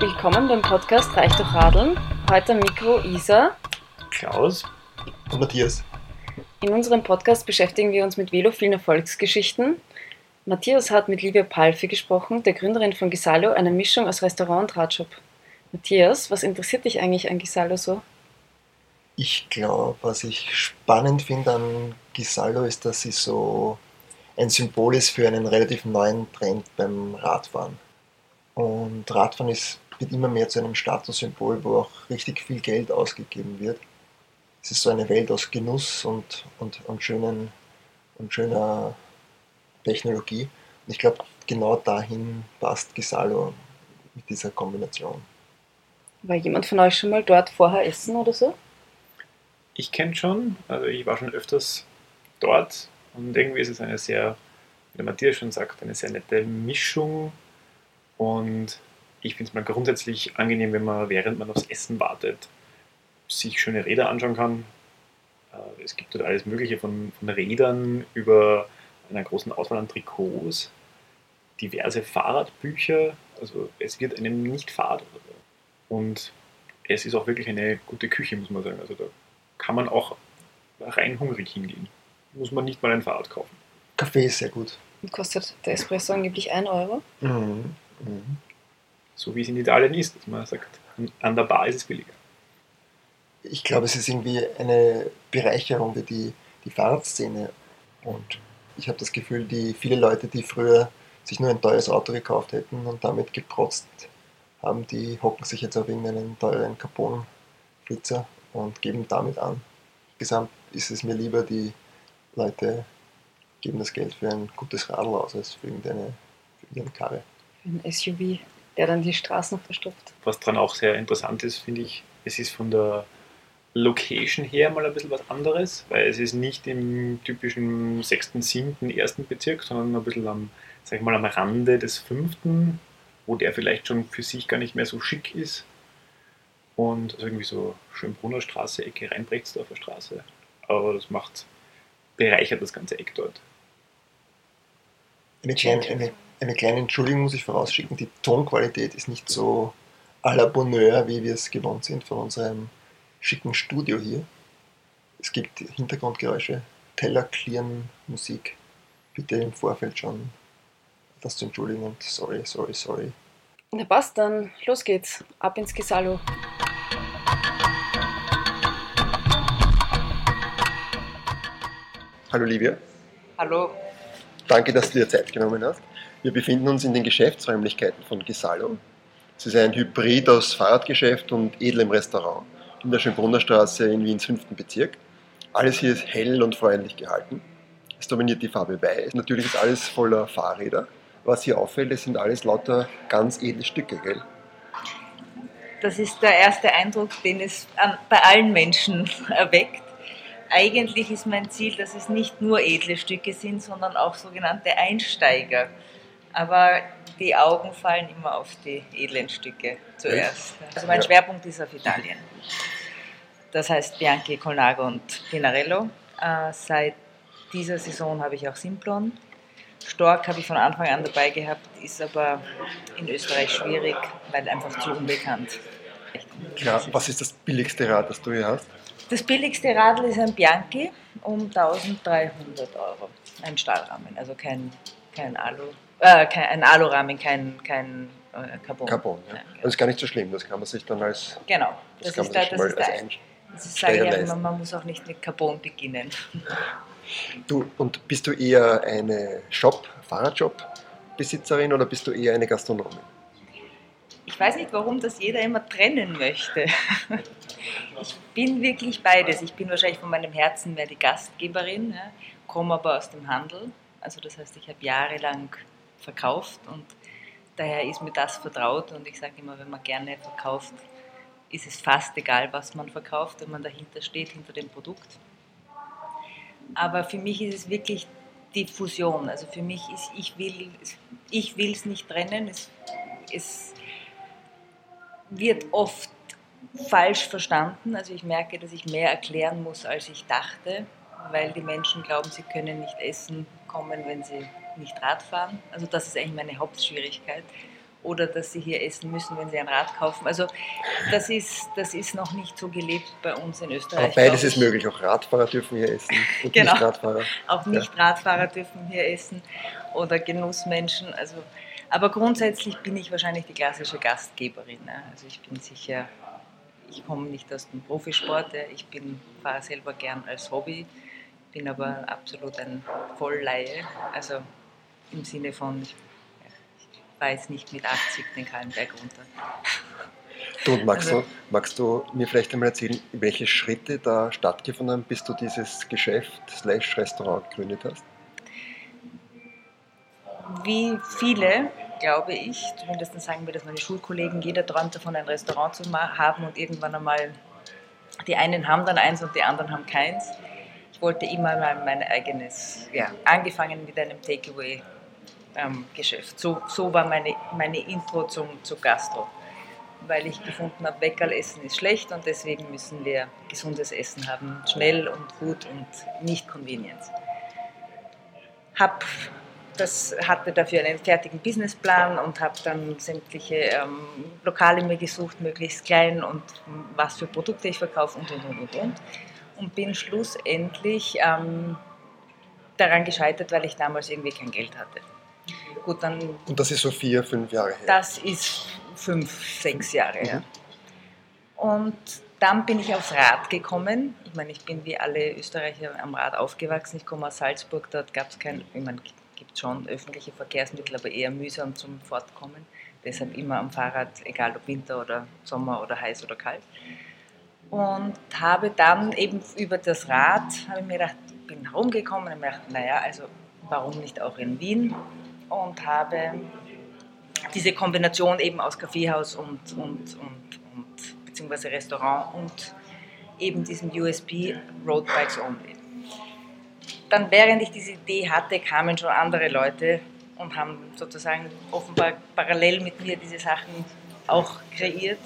Willkommen beim Podcast Reich durch Radeln. Heute am Mikro Isa. Klaus. Und Matthias. In unserem Podcast beschäftigen wir uns mit velophilen Erfolgsgeschichten. Matthias hat mit Livia Palfi gesprochen, der Gründerin von Gisalo, einer Mischung aus Restaurant und Radshop. Matthias, was interessiert dich eigentlich an Gisalo so? Ich glaube, was ich spannend finde an Gisalo ist, dass sie so ein Symbol ist für einen relativ neuen Trend beim Radfahren. Und Radfahren ist, wird immer mehr zu einem Statussymbol, wo auch richtig viel Geld ausgegeben wird. Es ist so eine Welt aus Genuss und, und, und, schönen, und schöner Technologie. Und ich glaube, genau dahin passt Gisalo mit dieser Kombination. War jemand von euch schon mal dort vorher essen oder so? Ich kenne schon, also ich war schon öfters dort und irgendwie ist es eine sehr, wie der Matthias schon sagt, eine sehr nette Mischung und ich finde es mal grundsätzlich angenehm, wenn man während man aufs Essen wartet, sich schöne Räder anschauen kann. Äh, es gibt dort alles Mögliche von, von Rädern über einer großen Auswahl an Trikots, diverse Fahrradbücher. Also es wird einem nicht fad. Und es ist auch wirklich eine gute Küche, muss man sagen. Also da kann man auch rein hungrig hingehen. Muss man nicht mal ein Fahrrad kaufen. Kaffee ist sehr gut. Kostet der Espresso angeblich 1 Euro? Mhm. Mhm. So wie es in Italien ist, dass man sagt, an der Bar ist es billiger. Ich glaube, es ist irgendwie eine Bereicherung für die, die Fahrradszene. Und ich habe das Gefühl, die viele Leute, die früher sich nur ein teures Auto gekauft hätten und damit geprotzt haben, die hocken sich jetzt auf irgendeinen teuren Carbon-Flitzer und geben damit an. Gesamt ist es mir lieber, die Leute geben das Geld für ein gutes Radl aus, als für irgendeine, für irgendeine Karre. Ein SUV, der dann die Straßen verstopft. Was daran auch sehr interessant ist, finde ich, es ist von der Location her mal ein bisschen was anderes, weil es ist nicht im typischen 6., 7., 1. Bezirk, sondern ein bisschen am, sag ich mal, am Rande des 5., wo der vielleicht schon für sich gar nicht mehr so schick ist. Und also irgendwie so Schönbrunner Straße, Ecke Rheinbrechtsdorfer Straße. Aber das macht, bereichert das ganze Eck dort. Eine kleine, eine, eine kleine Entschuldigung muss ich vorausschicken, die Tonqualität ist nicht so à la Bonheur, wie wir es gewohnt sind von unserem schicken Studio hier. Es gibt Hintergrundgeräusche, Teller klirren, Musik. Bitte im Vorfeld schon das zu entschuldigen und sorry, sorry, sorry. Na passt, dann los geht's. Ab ins Gesalo. Hallo Livia. Hallo. Danke, dass du dir Zeit genommen hast. Wir befinden uns in den Geschäftsräumlichkeiten von Gesalo. Es ist ein Hybrid aus Fahrradgeschäft und edlem Restaurant in der Schönbrunner Straße in Wiens 5. Bezirk. Alles hier ist hell und freundlich gehalten. Es dominiert die Farbe Weiß. Natürlich ist alles voller Fahrräder. Was hier auffällt, es sind alles lauter ganz edle Stücke, gell? Das ist der erste Eindruck, den es bei allen Menschen erweckt eigentlich ist mein Ziel, dass es nicht nur edle Stücke sind, sondern auch sogenannte Einsteiger. Aber die Augen fallen immer auf die edlen Stücke zuerst. Also mein Schwerpunkt ist auf Italien. Das heißt Bianchi, Colnago und Pinarello. Äh, seit dieser Saison habe ich auch Simplon. Stork habe ich von Anfang an dabei gehabt, ist aber in Österreich schwierig, weil einfach zu unbekannt. Klar, was ist das billigste Rad, das du hier hast? Das billigste Radl ist ein Bianchi um 1300 Euro. Ein Stahlrahmen, also kein, kein Alu, äh, kein, ein Alurahmen, kein, kein äh, Carbon. Carbon, ja. Also das ist gar nicht so schlimm, das kann man sich dann als. Genau, das, das, ist da, das ist Einsteiger das ist, sage ich ja, immer, man muss auch nicht mit Carbon beginnen. Du, und bist du eher eine Shop, Fahrradshop-Besitzerin oder bist du eher eine Gastronomin? Ich weiß nicht, warum das jeder immer trennen möchte. Ich bin wirklich beides. Ich bin wahrscheinlich von meinem Herzen mehr die Gastgeberin, ja, komme aber aus dem Handel. Also das heißt, ich habe jahrelang verkauft und daher ist mir das vertraut und ich sage immer, wenn man gerne verkauft, ist es fast egal, was man verkauft, wenn man dahinter steht, hinter dem Produkt. Aber für mich ist es wirklich die Fusion. Also für mich ist, ich will ich will es nicht trennen. Es, es wird oft falsch verstanden. Also ich merke, dass ich mehr erklären muss, als ich dachte, weil die Menschen glauben, sie können nicht essen kommen, wenn sie nicht Rad fahren. Also das ist eigentlich meine Hauptschwierigkeit. oder dass sie hier essen müssen, wenn sie ein Rad kaufen. Also das ist, das ist noch nicht so gelebt bei uns in Österreich. Aber beides ist möglich. Auch Radfahrer dürfen hier essen und Genau. Nicht-Radfahrer. Auch Nicht-Radfahrer dürfen hier essen oder Genussmenschen. Also, aber grundsätzlich bin ich wahrscheinlich die klassische Gastgeberin. Ne? Also ich bin sicher, ich komme nicht aus dem Profisport, ja. ich bin, fahre selber gern als Hobby, bin aber absolut ein Vollleihe. Also im Sinne von, ich, jetzt nicht mit 80 den Kahlenberg runter. Du, und magst, Also- du, magst du mir vielleicht einmal erzählen, welche Schritte da stattgefunden haben, bis du dieses Geschäft slash Restaurant gegründet hast? wie viele, glaube ich, zumindest sagen mir das meine Schulkollegen, jeder träumt davon, ein Restaurant zu haben und irgendwann einmal, die einen haben dann eins und die anderen haben keins. Ich wollte immer mal mein eigenes, ja, angefangen mit einem Takeaway-Geschäft. so, so war meine, meine Intro zum, zu Gastro. Weil ich gefunden habe, Weckerlessen ist schlecht und deswegen müssen wir gesundes Essen haben, schnell und gut und nicht Convenience. Hab das hatte dafür einen fertigen Businessplan und habe dann sämtliche ähm, Lokale mir gesucht, möglichst klein und ähm, was für Produkte ich verkaufe und und und und und. Und bin schlussendlich ähm, daran gescheitert, weil ich damals irgendwie kein Geld hatte. Gut, dann Und das ist so vier, fünf Jahre her. das ist fünf, sechs Jahre her. Und dann bin ich aufs Rad gekommen. Ich meine, ich bin wie alle Österreicher am Rad aufgewachsen. Ich komme aus Salzburg, dort gab es kein, ich meine, gibt schon öffentliche Verkehrsmittel, aber eher mühsam zum Fortkommen. Deshalb immer am Fahrrad, egal ob Winter oder Sommer oder heiß oder kalt. Und habe dann eben über das Rad, habe ich mir gedacht, bin herumgekommen und mir gedacht, naja, also warum nicht auch in Wien? Und habe diese Kombination eben aus Kaffeehaus und, und, und, und beziehungsweise Restaurant und eben diesem USP Road Bikes Only. Dann, während ich diese Idee hatte, kamen schon andere Leute und haben sozusagen offenbar parallel mit mir diese Sachen auch kreiert.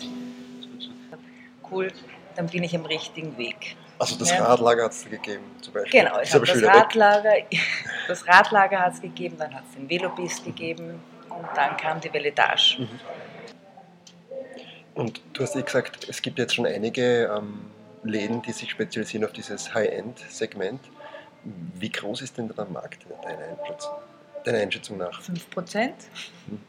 Cool, dann bin ich am richtigen Weg. Also das Ja. Radlager hat es gegeben zum Beispiel. Genau, ich habe das. Radlager, das Radlager hat es gegeben, dann hat es den Velobis gegeben und dann kam die Veletage. Mhm. Und du hast eh gesagt, es gibt jetzt schon einige ähm, Läden, die sich spezialisieren auf dieses High-End-Segment. Wie groß ist denn da der Markt deiner Einschätzung, deiner Einschätzung nach? 5 Prozent. Mhm.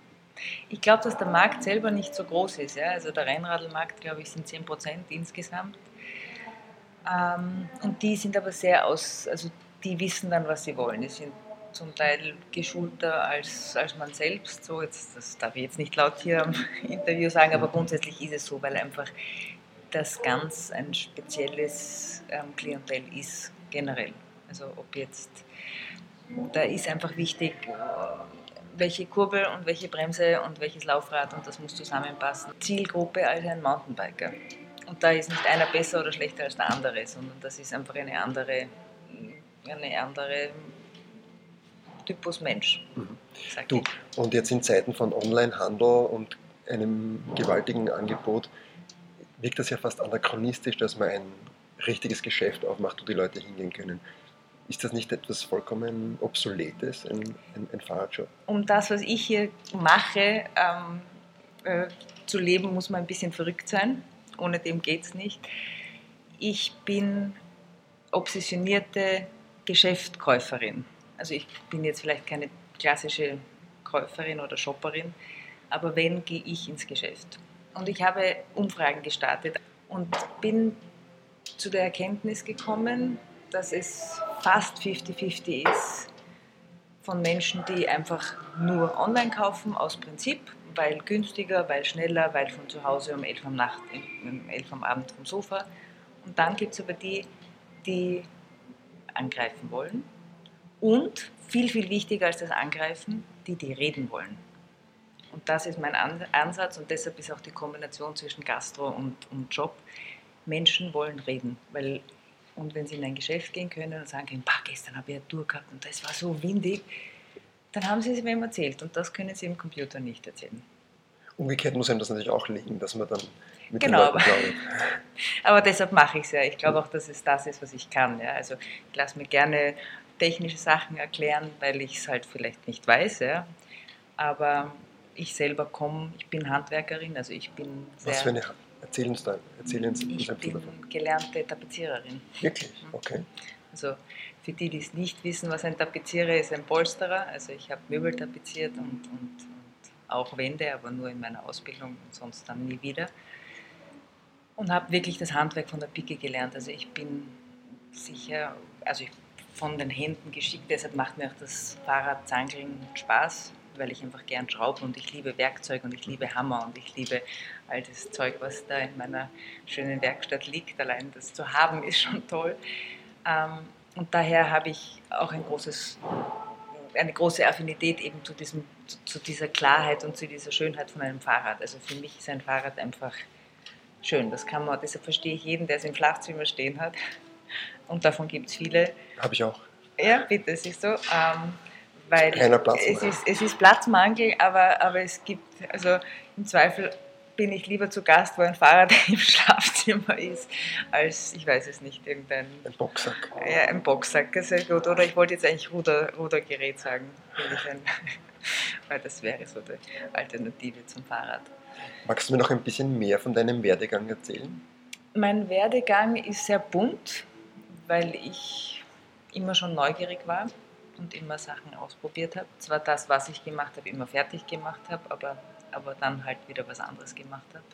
Ich glaube, dass der Markt selber nicht so groß ist. Ja? Also der Rennradlmarkt, glaube ich, sind 10 Prozent insgesamt. Ähm, und die sind aber sehr aus, also die wissen dann, was sie wollen. Die sind zum Teil geschulter als, als man selbst. So, jetzt, das darf ich jetzt nicht laut hier am Interview sagen, aber grundsätzlich ist es so, weil einfach das ganz ein spezielles ähm, Klientel ist, generell. Also ob jetzt, da ist einfach wichtig, welche Kurbel und welche Bremse und welches Laufrad und das muss zusammenpassen. Zielgruppe als ein Mountainbiker. Und da ist nicht einer besser oder schlechter als der andere, sondern das ist einfach eine andere, eine andere Typus Mensch. Mhm. Du, ich. und jetzt in Zeiten von Onlinehandel und einem gewaltigen Angebot wirkt das ja fast anachronistisch, dass man ein richtiges Geschäft aufmacht, wo die Leute hingehen können. Ist das nicht etwas vollkommen Obsoletes, ein, ein, ein Fahrradshop? um das, was ich hier mache, ähm, äh, zu leben, muss man ein bisschen verrückt sein. Ohne dem geht es nicht. Ich bin obsessionierte Geschäftkäuferin. Also ich bin jetzt vielleicht keine klassische Käuferin oder Shopperin, aber wenn, gehe ich ins Geschäft. Und ich habe Umfragen gestartet und bin zu der Erkenntnis gekommen, dass es fast 50-50 ist von Menschen, die einfach nur online kaufen aus Prinzip, weil günstiger, weil schneller, weil von zu Hause um 11 Uhr am, Nacht, um 11 Uhr am Abend vom Sofa. Und dann gibt es aber die, die angreifen wollen. Und viel, viel wichtiger als das Angreifen, die, die reden wollen. Und das ist mein An- Ansatz und deshalb ist auch die Kombination zwischen Gastro und, und Job. Menschen wollen reden, weil und wenn sie in ein Geschäft gehen können und sagen können, gestern habe ich eine Tour gehabt und das war so windig, dann haben sie es wem erzählt und das können sie im Computer nicht erzählen. Umgekehrt muss einem das natürlich auch liegen, dass man dann mit Genau, den Leuten plaudert. Aber deshalb mache ich es ja. Ich glaube auch, dass es das ist, was ich kann. Ja. Also ich lasse mir gerne technische Sachen erklären, weil ich es halt vielleicht nicht weiß. Ja. Aber ich selber komme, ich bin Handwerkerin, also ich bin sehr... Was für eine. Erzähl uns da. Erzähl uns, ich ein bisschen bin davon. gelernte Tapeziererin. Wirklich? Okay. Also für die, die es nicht wissen, was ein Tapezierer ist, ein Polsterer. Also ich habe Möbel tapeziert und, und, und auch Wände, aber nur in meiner Ausbildung und sonst dann nie wieder. Und habe wirklich das Handwerk von der Pike gelernt. Also ich bin sicher, also ich, von den Händen geschickt, deshalb macht mir auch das Fahrradzangeln Spaß, weil ich einfach gern schraube und ich liebe Werkzeug und ich liebe Hammer und ich liebe all das Zeug, was da in meiner schönen Werkstatt liegt. Allein das zu haben ist schon toll. Ähm, und daher habe ich auch ein großes, eine große Affinität eben zu, diesem, zu, zu dieser Klarheit und zu dieser Schönheit von einem Fahrrad. Also für mich ist ein Fahrrad einfach schön. Das kann man, deshalb verstehe ich jeden, der es im Schlafzimmer stehen hat. Und davon gibt es viele. Habe ich auch. Ja, bitte, siehst du. Ähm, weil Keiner es Platzmangel. ist, es ist Platzmangel, aber, aber es gibt, also im Zweifel bin ich lieber zu Gast, wo ein Fahrrad im Schlafzimmer ist, als, ich weiß es nicht, irgendein Ein Boxsack. ja, ein Boxsack, sehr gut. Oder ich wollte jetzt eigentlich Ruder, Rudergerät sagen, ein, weil das wäre so die Alternative zum Fahrrad. Magst du mir noch ein bisschen mehr von deinem Werdegang erzählen? Mein Werdegang ist sehr bunt, weil ich immer schon neugierig war und immer Sachen ausprobiert habe. Zwar das, was ich gemacht habe, immer fertig gemacht habe, aber, aber dann halt wieder was anderes gemacht habe.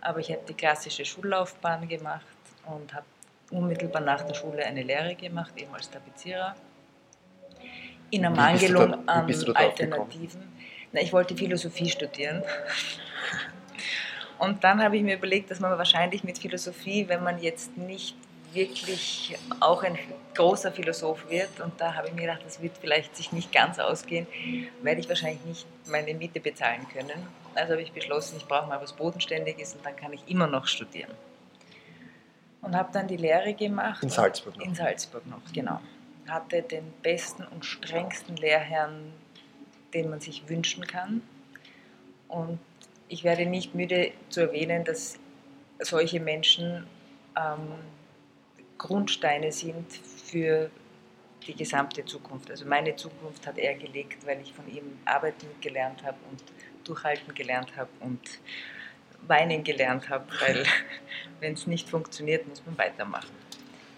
Aber ich habe die klassische Schullaufbahn gemacht und habe unmittelbar nach der Schule eine Lehre gemacht, eben als Tapezierer. In Ermangelung an? Alternativen. Na, ich wollte Philosophie studieren. Und dann habe ich mir überlegt, dass man wahrscheinlich mit Philosophie, wenn man jetzt nicht wirklich auch ein großer Philosoph wird, und da habe ich mir gedacht, das wird vielleicht sich nicht ganz ausgehen, werde ich wahrscheinlich nicht meine Miete bezahlen können. Also habe ich beschlossen, ich brauche mal was Bodenständiges und dann kann ich immer noch studieren. Und habe dann die Lehre gemacht. In Salzburg noch. In Salzburg noch, genau. Hatte den besten und strengsten Lehrherrn, den man sich wünschen kann. Und ich werde nicht müde zu erwähnen, dass solche Menschen ähm, Grundsteine sind für die gesamte Zukunft. Also meine Zukunft hat er gelegt, weil ich von ihm arbeiten gelernt habe und durchhalten gelernt habe und weinen gelernt habe, weil wenn es nicht funktioniert, muss man weitermachen.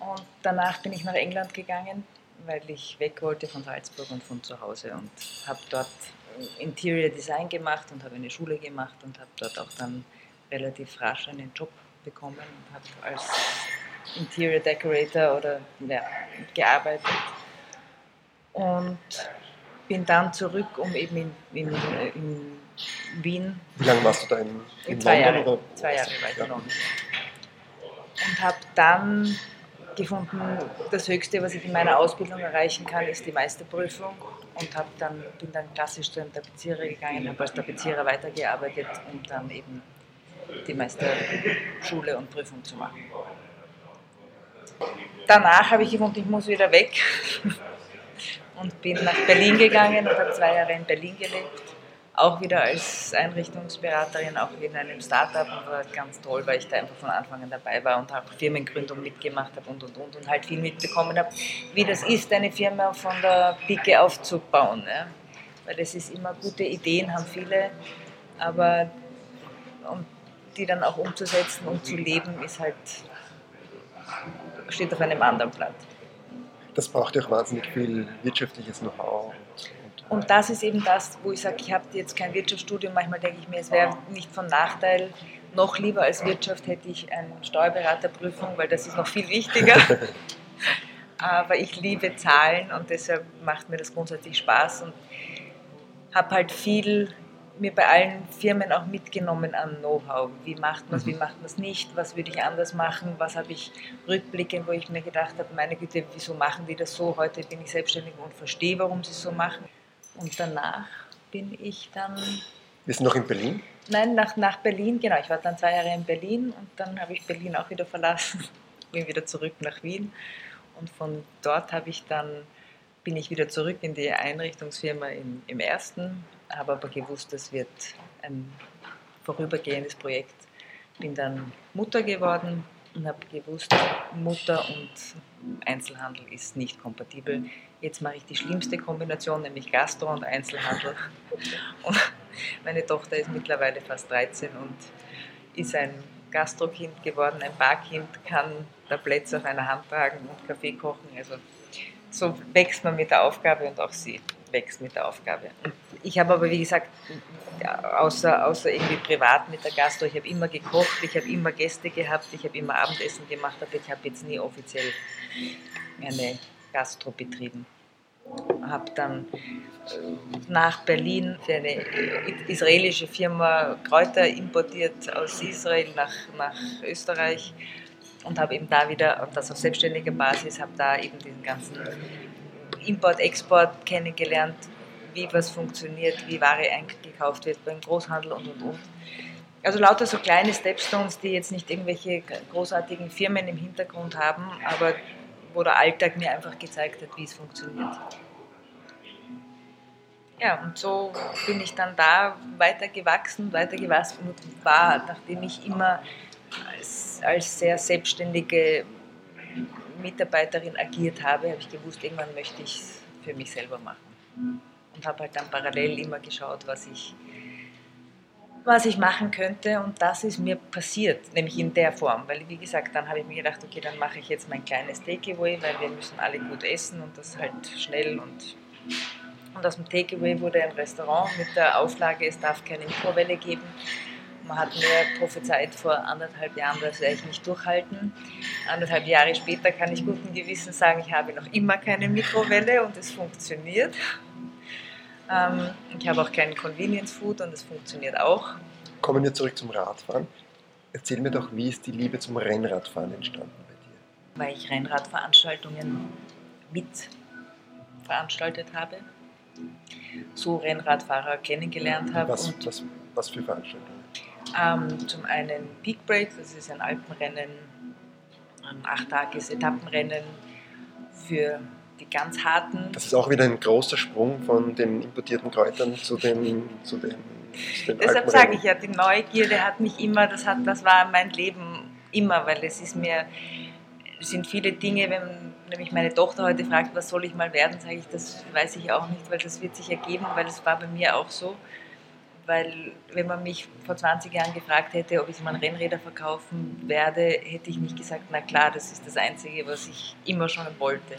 Und danach bin ich nach England gegangen, weil ich weg wollte von Salzburg und von zu Hause und habe dort Interior Design gemacht und habe eine Schule gemacht und habe dort auch dann relativ rasch einen Job bekommen und habe als Interior Decorator oder ja, gearbeitet und bin dann zurück, um eben in, in, in Wien Wie lange warst du da in, in zwei London? Jahre, Oder? zwei Jahre war ich Ja. in London. Und habe dann gefunden, das Höchste, was ich in meiner Ausbildung erreichen kann, ist die Meisterprüfung. Und hab dann, bin dann klassisch zu einem Tapezierer gegangen, habe als Tapezierer weitergearbeitet, um dann eben die Meisterschule und Prüfung zu machen. Danach habe ich gefunden, ich muss wieder weg und bin nach Berlin gegangen und habe zwei Jahre in Berlin gelebt auch wieder als Einrichtungsberaterin, auch in einem Startup und war ganz toll, weil ich da einfach von Anfang an dabei war und auch Firmengründung mitgemacht habe und und und und halt viel mitbekommen habe, wie das ist, eine Firma von der Pike aufzubauen. Ja? Weil das ist immer gute Ideen, haben viele, aber um die dann auch umzusetzen und zu leben, ist halt steht auf einem anderen Blatt. Das braucht ja auch wahnsinnig viel wirtschaftliches Know-how. Und, Und das ist eben das, wo ich sage, ich habe jetzt kein Wirtschaftsstudium. Manchmal denke ich mir, es wäre nicht von Nachteil. Noch lieber als Wirtschaft hätte ich eine Steuerberaterprüfung, weil das ist noch viel wichtiger. Aber ich liebe Zahlen und deshalb macht mir das grundsätzlich Spaß und habe halt viel mir bei allen Firmen auch mitgenommen an Know-how. Wie macht man es, wie macht man es nicht, was würde ich anders machen, was habe ich rückblickend, wo ich mir gedacht habe, meine Güte, wieso machen die das so? Heute bin ich selbstständig und verstehe, warum sie es so machen. Und danach bin ich dann, wir sind noch in Berlin. nein, nach, nach Berlin, genau, ich war dann zwei Jahre in Berlin und dann habe ich Berlin auch wieder verlassen, bin wieder zurück nach Wien und von dort habe ich dann, bin ich wieder zurück in die Einrichtungsfirma im, im ersten, habe aber gewusst, das wird ein vorübergehendes Projekt. Bin dann Mutter geworden und habe gewusst, Mutter und Einzelhandel ist nicht kompatibel. Jetzt mache ich die schlimmste Kombination, nämlich Gastro und Einzelhandel. Und meine Tochter ist mittlerweile fast 13 und ist ein Gastrokind geworden, ein Barkind, kann Tabletts auf einer Hand tragen und Kaffee kochen. Also so wächst man mit der Aufgabe und auch sie wächst mit der Aufgabe. Ich habe aber, wie gesagt, außer, außer irgendwie privat mit der Gastro, ich habe immer gekocht, ich habe immer Gäste gehabt, ich habe immer Abendessen gemacht, aber ich habe jetzt nie offiziell eine Gastro betrieben. Habe dann äh, nach Berlin für eine israelische Firma Kräuter importiert aus Israel nach, nach Österreich und habe eben da wieder, und das auf selbstständiger Basis, habe da eben diesen ganzen Import, Export kennengelernt, wie was funktioniert, wie Ware eingekauft wird beim Großhandel und und und. Also lauter so kleine Stepstones, die jetzt nicht irgendwelche großartigen Firmen im Hintergrund haben, aber wo der Alltag mir einfach gezeigt hat, wie es funktioniert. Ja, und so bin ich dann da weiter gewachsen, weiter gewachsen und war, nachdem ich immer als, als sehr selbstständige Mitarbeiterin agiert habe, habe ich gewusst, irgendwann möchte ich es für mich selber machen. Und habe halt dann parallel immer geschaut, was ich, was ich machen könnte. Und das ist mir passiert, nämlich in der Form. Weil, wie gesagt, dann habe ich mir gedacht, okay, dann mache ich jetzt mein kleines Takeaway, weil wir müssen alle gut essen und das halt schnell und und aus dem Takeaway wurde ein Restaurant mit der Auflage, es darf keine Mikrowelle geben. Man hat mir prophezeit vor anderthalb Jahren, das werde ich nicht durchhalten. Anderthalb Jahre später kann ich guten Gewissens sagen, ich habe noch immer keine Mikrowelle und es funktioniert. Ähm, ich habe auch kein Convenience Food und es funktioniert auch. Kommen wir zurück zum Radfahren. Erzähl mir doch, wie ist die Liebe zum Rennradfahren entstanden bei dir? Weil ich Rennradveranstaltungen mit veranstaltet habe, so Rennradfahrer kennengelernt habe. Was, was, was für Veranstaltungen? Ähm, zum einen Peak Break, das ist ein Alpenrennen, ein achttages Etappenrennen für die ganz harten. Das ist auch wieder ein großer Sprung von den importierten Kräutern zu den, zu den, zu den Deshalb sage ich ja, die Neugierde hat mich immer, das, hat, das war mein Leben immer, weil es ist mir, es sind viele Dinge, wenn nämlich meine Tochter heute fragt, was soll ich mal werden, sage ich, das weiß ich auch nicht, weil das wird sich ergeben, weil das war bei mir auch so weil wenn man mich vor 20 Jahren gefragt hätte, ob ich mal Rennräder verkaufen werde, hätte ich nicht gesagt, na klar, das ist das Einzige, was ich immer schon wollte.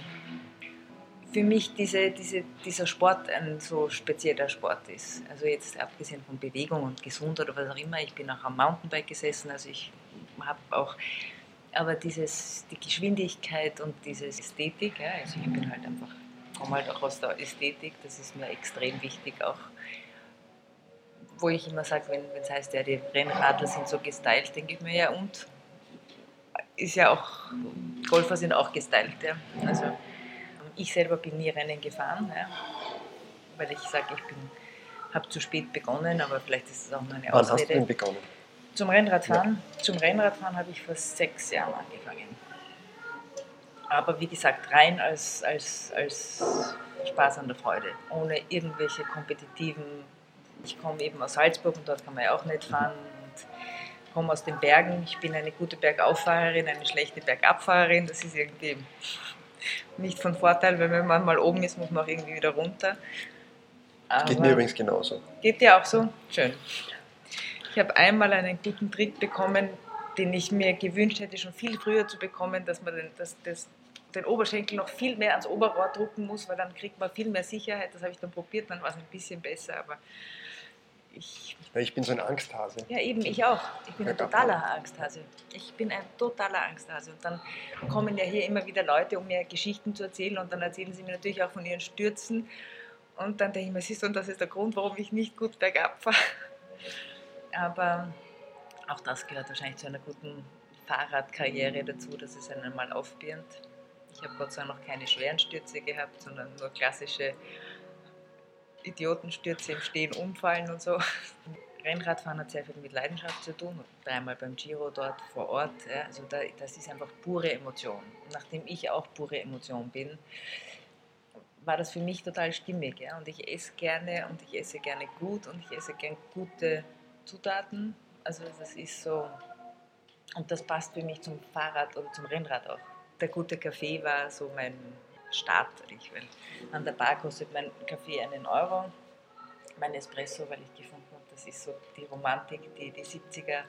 Für mich diese, diese, dieser Sport ein so spezieller Sport ist. Also jetzt abgesehen von Bewegung und Gesundheit oder was auch immer, ich bin auch am Mountainbike gesessen, also ich habe auch, aber dieses, die Geschwindigkeit und diese Ästhetik, ja, also ich bin halt einfach, komme halt auch aus der Ästhetik, das ist mir extrem wichtig auch wo ich immer sage, wenn es heißt, ja, die Rennradler sind so gestylt, denke ich mir, ja und? Ist ja auch, Golfer sind auch gestylt. Ja. Also ich selber bin nie Rennen gefahren, ja, weil ich sage, ich habe zu spät begonnen, aber vielleicht ist es auch meine Wann Ausrede. hast du denn begonnen? Zum Rennradfahren? Ja. Zum Rennradfahren habe ich vor sechs Jahren angefangen. Aber wie gesagt, rein als, als, als Spaß an der Freude, ohne irgendwelche kompetitiven ich komme eben aus Salzburg und dort kann man ja auch nicht fahren und komme aus den Bergen. Ich bin eine gute Bergauffahrerin, eine schlechte Bergabfahrerin. Das ist irgendwie nicht von Vorteil, weil wenn man mal oben ist, muss man auch irgendwie wieder runter. Aber geht mir übrigens genauso. Geht dir auch so? Schön. Ich habe einmal einen guten Trick bekommen, den ich mir gewünscht hätte, schon viel früher zu bekommen, dass man den, das, das, den Oberschenkel noch viel mehr ans Oberrohr drucken muss, weil dann kriegt man viel mehr Sicherheit. Das habe ich dann probiert, dann war es ein bisschen besser, aber ich. Ich bin so ein Angsthase. Ja, eben, ich auch. Ich bin ein totaler Angsthase. Ich bin ein totaler Angsthase. Und dann kommen ja hier immer wieder Leute, um mir Geschichten zu erzählen. Und dann erzählen sie mir natürlich auch von ihren Stürzen. Und dann denke ich mir, siehst du, und das ist der Grund, warum ich nicht gut bergab fahre. Aber auch das gehört wahrscheinlich zu einer guten Fahrradkarriere dazu, dass es einen mal aufbirnt. Ich habe Gott sei Dank noch keine schweren Stürze gehabt, sondern nur klassische Idiotenstürze im Stehen umfallen und so. Rennradfahren hat sehr viel mit Leidenschaft zu tun. Dreimal beim Giro dort vor Ort. Ja, also da, das ist einfach pure Emotion. Nachdem ich auch pure Emotion bin, war das für mich total stimmig. Ja? Und ich esse gerne und ich esse gerne gut und ich esse gerne gute Zutaten. Also das ist so, Und das passt für mich zum Fahrrad oder zum Rennrad auch. Der gute Kaffee war so mein Start, ich, weil an der Bar kostet mein Kaffee einen Euro, mein Espresso, weil ich gefunden habe, das ist so die Romantik, die die 70er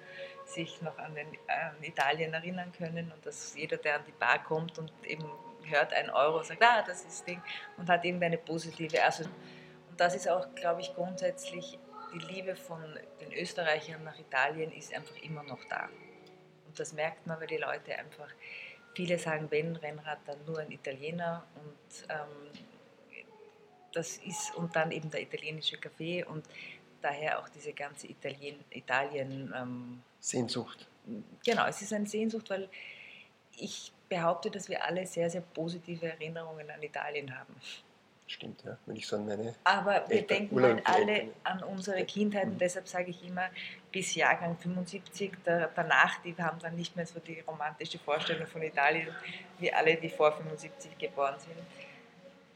sich noch an, den, an Italien erinnern können und dass jeder, der an die Bar kommt und eben hört einen Euro, sagt, ah, das ist Ding und hat eben eine positive Assoziation. Und das ist auch, glaube ich, grundsätzlich die Liebe von den Österreichern nach Italien ist einfach immer noch da. Und das merkt man, weil die Leute einfach, viele sagen, wenn Rennrad, dann nur ein Italiener und ähm, das ist, und dann eben der italienische Kaffee und daher auch diese ganze Italien, Italien ähm, Sehnsucht. Genau, es ist eine Sehnsucht, weil ich behaupte, dass wir alle sehr, sehr positive Erinnerungen an Italien haben. Stimmt, ja. Wenn ich so an meine. Aber wir Eltern- denken halt alle an unsere Kindheit und Mhm. deshalb sage ich immer, bis Jahrgang 75, da, danach, die haben dann nicht mehr so die romantische Vorstellung von Italien, wie alle, die vor 75 geboren sind.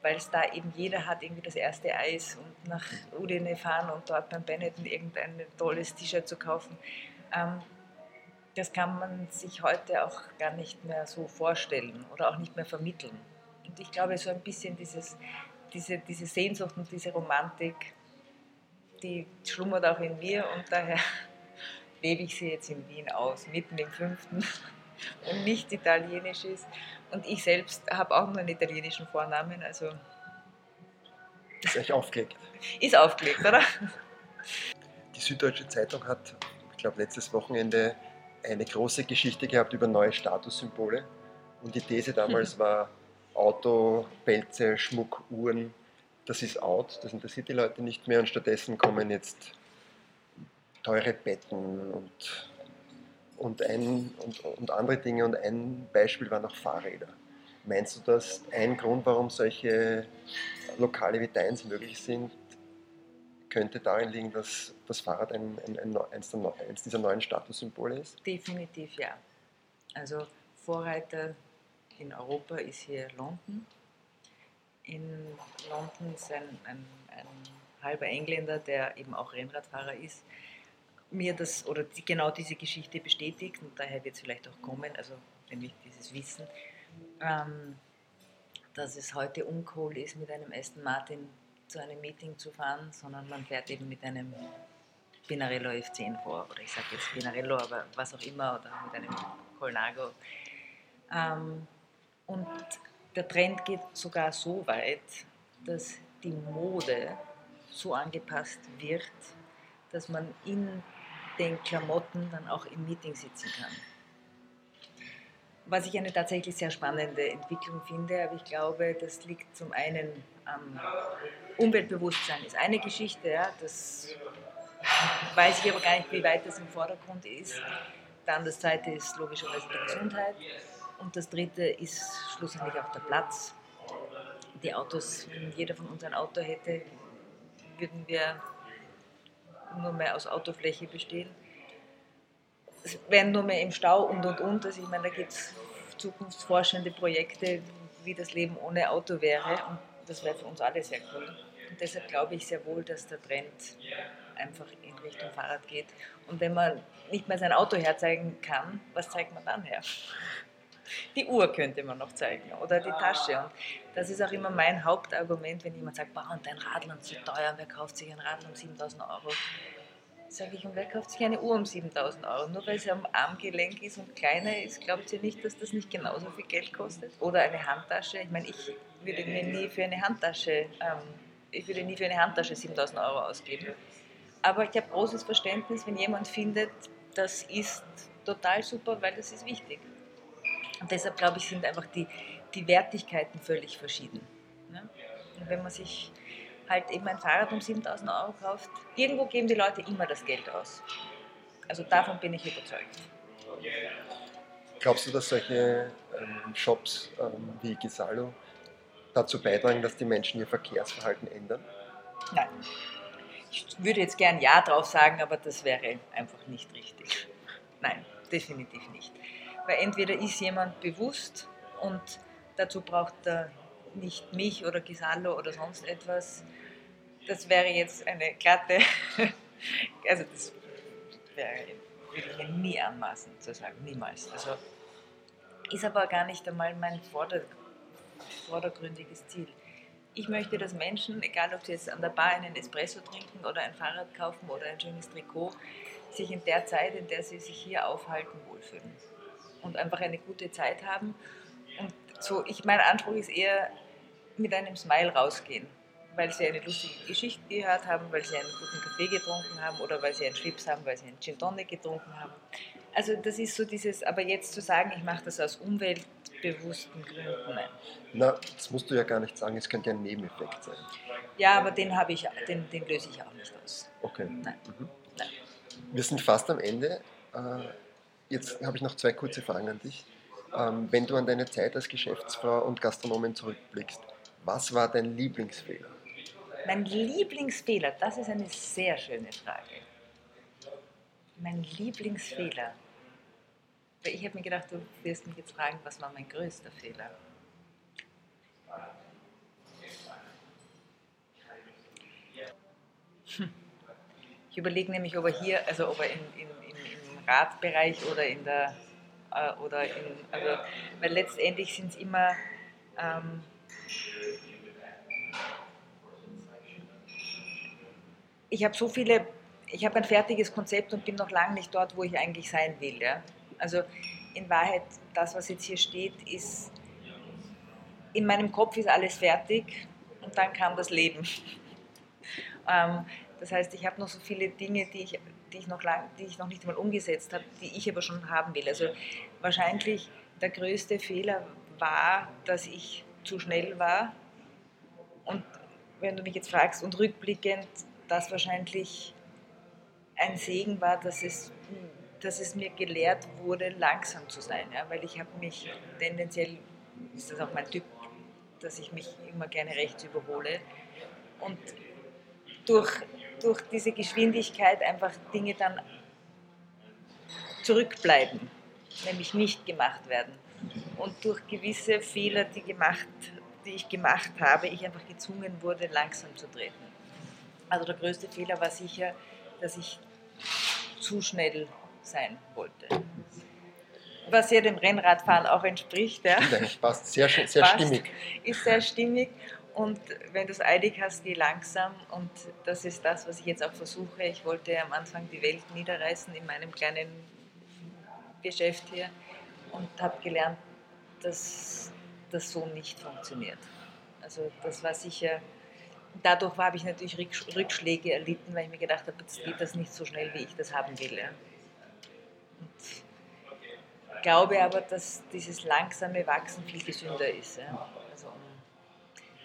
Weil es da eben jeder hat irgendwie das erste Eis und nach Udine fahren und dort beim Benetton irgendein tolles T-Shirt zu kaufen. Ähm, das kann man sich heute auch gar nicht mehr so vorstellen oder auch nicht mehr vermitteln. Und ich glaube, so ein bisschen dieses, diese, diese Sehnsucht und diese Romantik, die schlummert auch in mir und daher lebe ich sie jetzt in Wien aus, mitten im fünften und nicht italienisch ist. Und ich selbst habe auch nur einen italienischen Vornamen, also Ist euch aufgelegt. ist aufgelegt, oder? Die Süddeutsche Zeitung hat, ich glaube, letztes Wochenende eine große Geschichte gehabt über neue Statussymbole. Und die These damals war, Auto, Pelze, Schmuck, Uhren, das ist out, das interessiert die Leute nicht mehr und stattdessen kommen jetzt teure Betten und, und, ein, und, und andere Dinge und ein Beispiel waren auch Fahrräder. Meinst du, dass ein Grund, warum solche Lokale wie deins möglich sind, könnte darin liegen, dass das Fahrrad ein, ein, ein, eins, eins dieser neuen Statussymbole ist? Definitiv ja. Also Vorreiter in Europa ist hier London. In London ist ein, ein, ein halber Engländer, der eben auch Rennradfahrer ist, mir das oder die, genau diese Geschichte bestätigt und daher wird es vielleicht auch kommen, also nämlich dieses Wissen, ähm, dass es heute uncool ist, mit einem Aston Martin zu einem Meeting zu fahren, sondern man fährt eben mit einem Pinarello F10 vor, oder ich sage jetzt Pinarello, aber was auch immer, oder mit einem Colnago. Ähm, und der Trend geht sogar so weit, dass die Mode so angepasst wird, dass man in den Klamotten dann auch im Meeting sitzen kann. Was ich eine tatsächlich sehr spannende Entwicklung finde, aber ich glaube, das liegt zum einen am Umweltbewusstsein, ist eine Geschichte, ja, das weiß ich aber gar nicht, wie weit das im Vordergrund ist. Dann das zweite ist logischerweise die Gesundheit. Und das dritte ist schlussendlich auch der Platz. Die Autos, wenn jeder von uns ein Auto hätte, würden wir nur mehr aus Autofläche bestehen. Es wären nur mehr im Stau und und und. Also ich meine, da gibt es zukunftsforschende Projekte, wie das Leben ohne Auto wäre. Und das wäre für uns alle sehr cool. Und deshalb glaube ich sehr wohl, dass der Trend einfach in Richtung Fahrrad geht. Und wenn man nicht mehr sein Auto herzeigen kann, was zeigt man dann her? Die Uhr könnte man noch zeigen oder die Tasche. Und das ist auch immer mein Hauptargument, wenn jemand sagt, boah, und dein Radl ist so teuer, wer kauft sich ein Radl um 7000 Euro? Sage ich, und wer kauft sich eine Uhr um 7000 Euro? Nur weil sie am Armgelenk ist und kleiner ist, glaubt ihr nicht, dass das nicht genauso viel Geld kostet? Oder eine Handtasche? Ich meine, ich würde mir nie für eine Handtasche, ähm, ich würde nie für eine Handtasche 7000 Euro ausgeben. Aber ich habe großes Verständnis, wenn jemand findet, das ist total super, weil das ist wichtig. Und deshalb glaube ich, sind einfach die, die Wertigkeiten völlig verschieden. Ne? Und wenn man sich halt eben ein Fahrrad um 7000 Euro kauft, irgendwo geben die Leute immer das Geld aus. Also davon bin ich überzeugt. Glaubst du, dass solche ähm, Shops ähm, wie Gisalo dazu beitragen, dass die Menschen ihr Verkehrsverhalten ändern? Nein. Ich würde jetzt gern Ja drauf sagen, aber das wäre einfach nicht richtig. Nein, definitiv nicht. Weil entweder ist jemand bewusst und dazu braucht er nicht mich oder Gisalo oder sonst etwas. Das wäre jetzt eine glatte, also das wäre würde ich mir nie anmaßen zu sagen, niemals. Also ist aber gar nicht einmal mein vorder vordergründiges Ziel. Ich möchte, dass Menschen, egal ob sie jetzt an der Bar einen Espresso trinken oder ein Fahrrad kaufen oder ein schönes Trikot, sich in der Zeit, in der sie sich hier aufhalten, wohlfühlen und einfach eine gute Zeit haben. Und so, ich, mein Anspruch ist eher mit einem Smile rausgehen, weil sie eine lustige Geschichte gehört haben, weil sie einen guten Kaffee getrunken haben oder weil sie einen Schlips haben, weil sie einen Gin Tonic getrunken haben. Also das ist so dieses, aber jetzt zu sagen, ich mache das aus umweltbewussten Gründen, nein. Na, das musst du ja gar nicht sagen, es könnte ja ein Nebeneffekt sein. Ja, aber den habe ich, den, den löse ich auch nicht aus. Okay. Nein. Mhm. Nein. Wir sind fast am Ende. Äh, Jetzt habe ich noch zwei kurze Fragen an dich. Ähm, Wenn du an deine Zeit als Geschäftsfrau und Gastronomin zurückblickst, was war dein Lieblingsfehler? Mein Lieblingsfehler, das ist eine sehr schöne Frage. Mein Lieblingsfehler. Ich habe mir gedacht, du wirst mich jetzt fragen, was war mein größter Fehler? Hm. Ich überlege nämlich, ob er hier, also ob er in, in, in, Radbereich oder in der, äh, oder in, also, weil letztendlich sind es immer, ähm, ich habe so viele, ich habe ein fertiges Konzept und bin noch lange nicht dort, wo ich eigentlich sein will. Ja? Also in Wahrheit, das, was jetzt hier steht, ist, in meinem Kopf ist alles fertig und dann kam das Leben. ähm, das heißt, ich habe noch so viele Dinge, die ich, die, ich noch lang, die ich noch nicht einmal umgesetzt habe, die ich aber schon haben will. Also wahrscheinlich der größte Fehler war, dass ich zu schnell war. Und wenn du mich jetzt fragst, und rückblickend, das wahrscheinlich ein Segen war, dass es, dass es mir gelehrt wurde, langsam zu sein. Ja? Weil ich habe mich tendenziell, ist das auch mein Typ, dass ich mich immer gerne rechts überhole. Und durch, durch diese Geschwindigkeit einfach Dinge dann zurückbleiben, nämlich nicht gemacht werden. Und durch gewisse Fehler, die, gemacht, die ich gemacht habe, ich einfach gezwungen wurde, langsam zu treten. Also der größte Fehler war sicher, dass ich zu schnell sein wollte. Was ja dem Rennradfahren auch entspricht. Ja. Nein, passt sehr, sehr Passt. stimmig. Ist sehr stimmig. Und wenn du es eilig hast, geh langsam. Und das ist das, was ich jetzt auch versuche. Ich wollte am Anfang die Welt niederreißen in meinem kleinen Geschäft hier und habe gelernt, dass das so nicht funktioniert. Also das war sicher, dadurch habe ich natürlich Rücksch- Rückschläge erlitten, weil ich mir gedacht habe, jetzt geht das nicht so schnell, wie ich das haben will. Ja. Und glaube aber, dass dieses langsame Wachsen viel gesünder ist. Ja.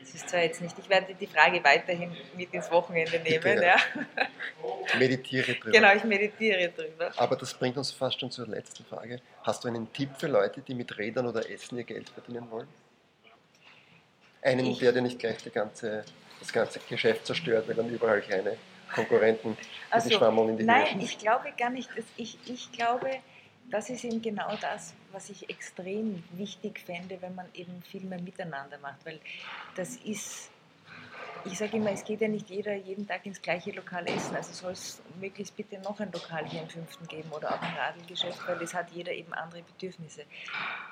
Also, es ist zwar jetzt nicht, ich werde die Frage weiterhin mit ins Wochenende nehmen. Bitte, ja. ja. Meditiere drüber. Genau, ich meditiere drüber. Aber das bringt uns fast schon zur letzten Frage. Hast du einen Tipp für Leute, die mit Rädern oder Essen ihr Geld verdienen wollen? Einen, Ich- der dir nicht gleich ganze, das ganze Geschäft zerstört, weil dann überall kleine Konkurrenten Ach die so, Schwammeln in die Nein, schießen. ich glaube gar nicht. dass Ich, ich glaube, das ist eben genau das, was ich extrem wichtig fände, wenn man eben viel mehr miteinander macht. Weil das ist, ich sage immer, es geht ja nicht jeder jeden Tag ins gleiche Lokal essen. Also soll es möglichst bitte noch ein Lokal hier im fünften geben oder auch ein Radelgeschäft, weil es hat jeder eben andere Bedürfnisse.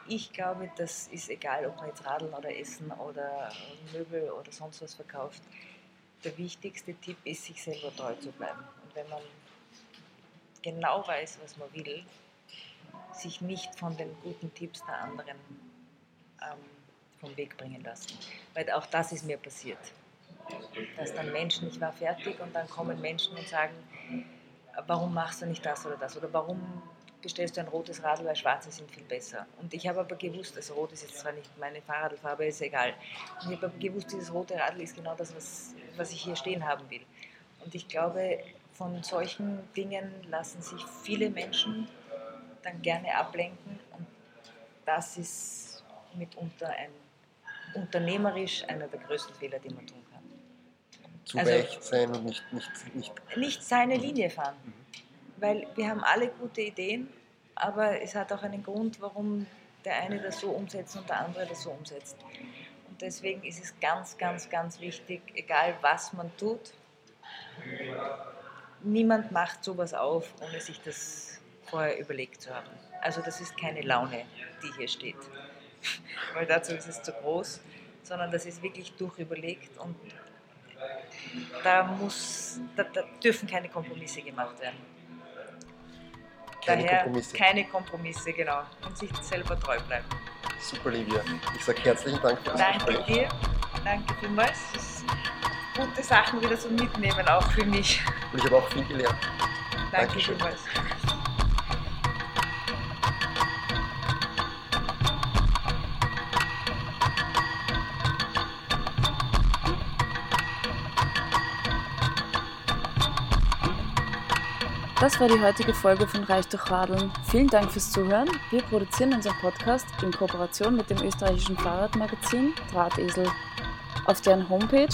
Ich glaube, das ist egal, ob man jetzt Radeln oder Essen oder Möbel oder sonst was verkauft. Der wichtigste Tipp ist, sich selber treu zu bleiben. Und wenn man genau weiß, was man will, sich nicht von den guten Tipps der anderen ähm, vom Weg bringen lassen. Weil auch das ist mir passiert. Dass dann Menschen, ich war fertig und dann kommen Menschen und sagen, warum machst du nicht das oder das? Oder warum bestellst du ein rotes Radl, weil schwarze sind viel besser? Und ich habe aber gewusst, also rot ist jetzt zwar nicht meine Fahrradfarbe, ist egal. Und ich habe aber gewusst, dieses rote Radl ist genau das, was, was ich hier stehen haben will. Und ich glaube, von solchen Dingen lassen sich viele Menschen dann gerne ablenken. Und das ist mitunter ein unternehmerisch einer der größten Fehler, die man tun kann. Zu also- weich sein und nicht, nicht, nicht Nicht seine Linie fahren. Weil wir haben alle gute Ideen, aber es hat auch einen Grund, warum der eine das so umsetzt und der andere das so umsetzt. Und deswegen ist es ganz, ganz, ganz wichtig, egal was man tut, niemand macht sowas auf, ohne sich das vorher überlegt zu haben. Also das ist keine Laune, die hier steht, weil dazu ist es zu groß, sondern das ist wirklich durchüberlegt und da, muss, da, da dürfen keine Kompromisse gemacht werden. Keine Daher Kompromisse. keine Kompromisse, genau. Und sich selber treu bleiben. Super, Livia. Ich sage herzlichen Dank für das Danke Gespräch. dir, danke vielmals. Gute Sachen wieder zum Mitnehmen, auch für mich. Und ich habe auch viel gelernt. Danke Dankeschön. vielmals. Das war die heutige Folge von Reich durch Radeln. Vielen Dank fürs Zuhören. Wir produzieren unseren Podcast in Kooperation mit dem österreichischen Fahrradmagazin Drahtesel. Auf deren Homepage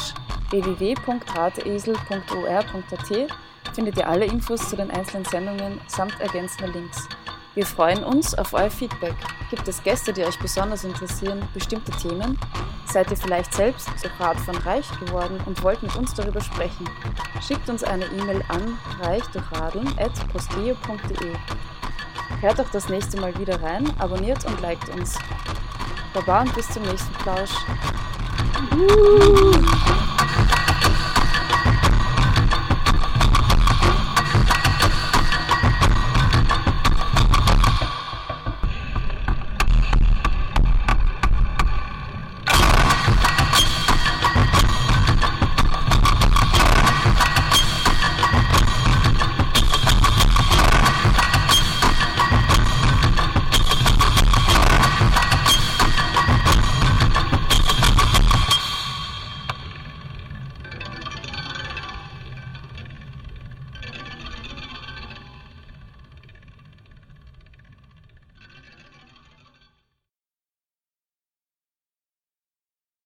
www.drahtesel.or.at findet ihr alle Infos zu den einzelnen Sendungen samt ergänzender Links. Wir freuen uns auf euer Feedback. Gibt es Gäste, die euch besonders interessieren, bestimmte Themen? Seid ihr vielleicht selbst durch Radfahren reich geworden und wollt mit uns darüber sprechen? Schickt uns eine E-Mail an reichdurchradeln.posteo.de. Hört auch das nächste Mal wieder rein, abonniert und liked uns. Baba und bis zum nächsten Plausch. Uh.